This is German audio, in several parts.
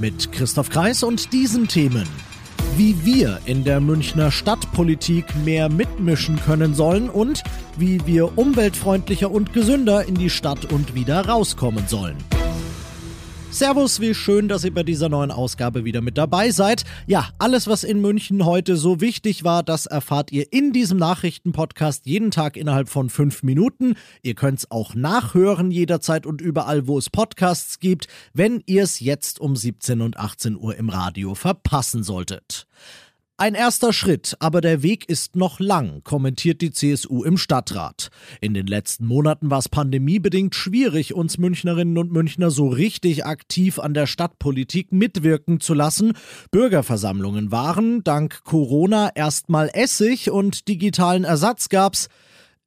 Mit Christoph Kreis und diesen Themen. Wie wir in der Münchner Stadtpolitik mehr mitmischen können sollen und wie wir umweltfreundlicher und gesünder in die Stadt und wieder rauskommen sollen. Servus, wie schön, dass ihr bei dieser neuen Ausgabe wieder mit dabei seid. Ja, alles, was in München heute so wichtig war, das erfahrt ihr in diesem Nachrichtenpodcast jeden Tag innerhalb von fünf Minuten. Ihr könnt es auch nachhören jederzeit und überall, wo es Podcasts gibt, wenn ihr es jetzt um 17 und 18 Uhr im Radio verpassen solltet. Ein erster Schritt, aber der Weg ist noch lang, kommentiert die CSU im Stadtrat. In den letzten Monaten war es pandemiebedingt schwierig, uns Münchnerinnen und Münchner so richtig aktiv an der Stadtpolitik mitwirken zu lassen. Bürgerversammlungen waren, dank Corona, erstmal Essig und digitalen Ersatz gab's.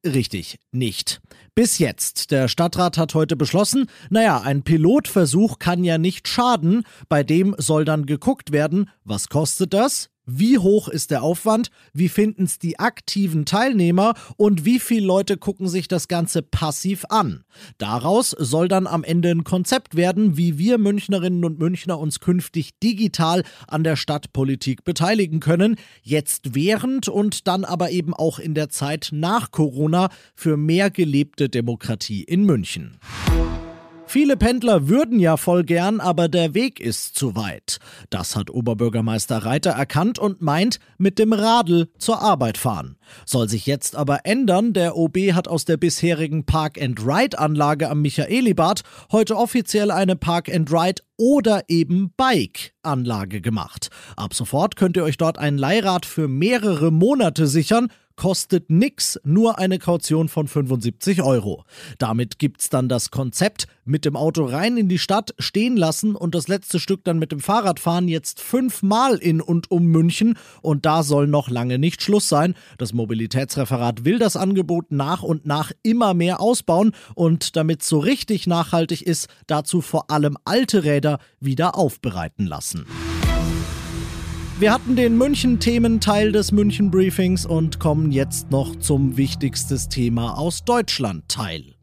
Richtig, nicht. Bis jetzt. Der Stadtrat hat heute beschlossen, naja, ein Pilotversuch kann ja nicht schaden, bei dem soll dann geguckt werden, was kostet das? Wie hoch ist der Aufwand? Wie finden es die aktiven Teilnehmer? Und wie viele Leute gucken sich das Ganze passiv an? Daraus soll dann am Ende ein Konzept werden, wie wir Münchnerinnen und Münchner uns künftig digital an der Stadtpolitik beteiligen können. Jetzt während und dann aber eben auch in der Zeit nach Corona für mehr gelebte Demokratie in München. Viele Pendler würden ja voll gern, aber der Weg ist zu weit. Das hat Oberbürgermeister Reiter erkannt und meint, mit dem Radl zur Arbeit fahren. Soll sich jetzt aber ändern, der OB hat aus der bisherigen Park-and-Ride-Anlage am Michaelibad heute offiziell eine Park-and-Ride oder eben Bike-Anlage gemacht. Ab sofort könnt ihr euch dort ein Leihrad für mehrere Monate sichern kostet nix, nur eine Kaution von 75 Euro. Damit gibt's dann das Konzept mit dem Auto rein in die Stadt stehen lassen und das letzte Stück dann mit dem Fahrrad fahren jetzt fünfmal in und um München und da soll noch lange nicht Schluss sein. Das Mobilitätsreferat will das Angebot nach und nach immer mehr ausbauen und damit so richtig nachhaltig ist, dazu vor allem alte Räder wieder aufbereiten lassen. Wir hatten den München-Thementeil des München-Briefings und kommen jetzt noch zum wichtigstes Thema aus Deutschland-Teil.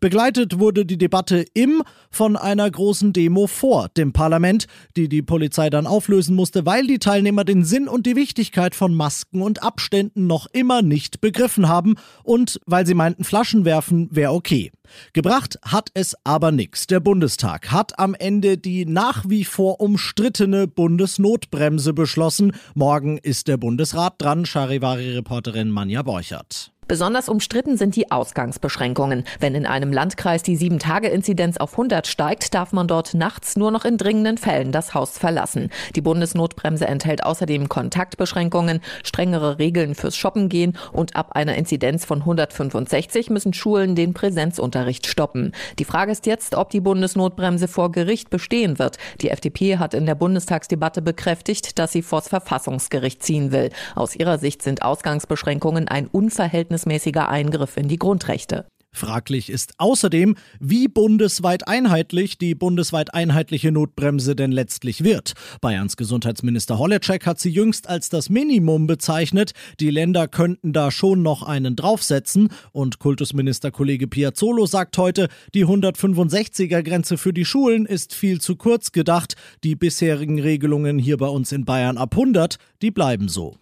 Begleitet wurde die Debatte im von einer großen Demo vor dem Parlament, die die Polizei dann auflösen musste, weil die Teilnehmer den Sinn und die Wichtigkeit von Masken und Abständen noch immer nicht begriffen haben und weil sie meinten, Flaschen werfen wäre okay. Gebracht hat es aber nichts. Der Bundestag hat am Ende die nach wie vor umstrittene Bundesnotbremse beschlossen. Morgen ist der Bundesrat dran. Charivari-Reporterin Manja Borchert. Besonders umstritten sind die Ausgangsbeschränkungen. Wenn in einem Landkreis die 7-Tage-Inzidenz auf 100 steigt, darf man dort nachts nur noch in dringenden Fällen das Haus verlassen. Die Bundesnotbremse enthält außerdem Kontaktbeschränkungen, strengere Regeln fürs Shoppen gehen und ab einer Inzidenz von 165 müssen Schulen den Präsenzunterricht stoppen. Die Frage ist jetzt, ob die Bundesnotbremse vor Gericht bestehen wird. Die FDP hat in der Bundestagsdebatte bekräftigt, dass sie vors Verfassungsgericht ziehen will. Aus ihrer Sicht sind Ausgangsbeschränkungen ein Unverhältnis unverhältnismäßiger Eingriff in die Grundrechte. Fraglich ist außerdem, wie bundesweit einheitlich die bundesweit einheitliche Notbremse denn letztlich wird. Bayerns Gesundheitsminister Holleczek hat sie jüngst als das Minimum bezeichnet. Die Länder könnten da schon noch einen draufsetzen. Und Kultusminister Kollege Piazzolo sagt heute, die 165er Grenze für die Schulen ist viel zu kurz gedacht. Die bisherigen Regelungen hier bei uns in Bayern ab 100, die bleiben so.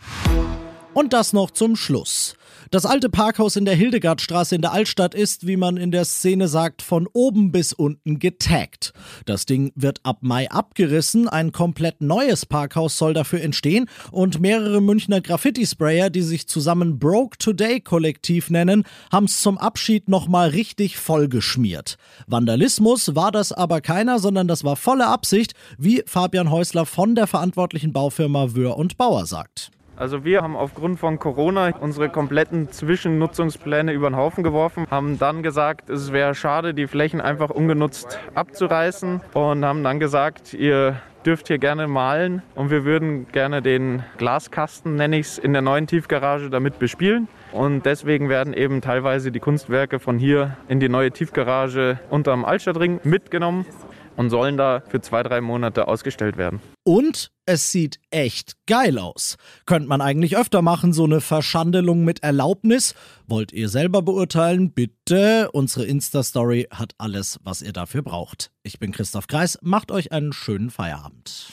Und das noch zum Schluss. Das alte Parkhaus in der Hildegardstraße in der Altstadt ist, wie man in der Szene sagt, von oben bis unten getaggt. Das Ding wird ab Mai abgerissen, ein komplett neues Parkhaus soll dafür entstehen und mehrere Münchner Graffiti-Sprayer, die sich zusammen Broke Today Kollektiv nennen, haben es zum Abschied nochmal richtig vollgeschmiert. Vandalismus war das aber keiner, sondern das war volle Absicht, wie Fabian Häusler von der verantwortlichen Baufirma Wöhr und Bauer sagt. Also wir haben aufgrund von Corona unsere kompletten Zwischennutzungspläne über den Haufen geworfen, haben dann gesagt, es wäre schade, die Flächen einfach ungenutzt abzureißen und haben dann gesagt, ihr dürft hier gerne malen und wir würden gerne den Glaskasten, nenne ich es, in der neuen Tiefgarage damit bespielen. Und deswegen werden eben teilweise die Kunstwerke von hier in die neue Tiefgarage unterm Altstadtring mitgenommen und sollen da für zwei, drei Monate ausgestellt werden. Und es sieht echt geil aus. Könnte man eigentlich öfter machen, so eine Verschandelung mit Erlaubnis. Wollt ihr selber beurteilen? Bitte. Unsere Insta-Story hat alles, was ihr dafür braucht. Ich bin Christoph Kreis. Macht euch einen schönen Feierabend.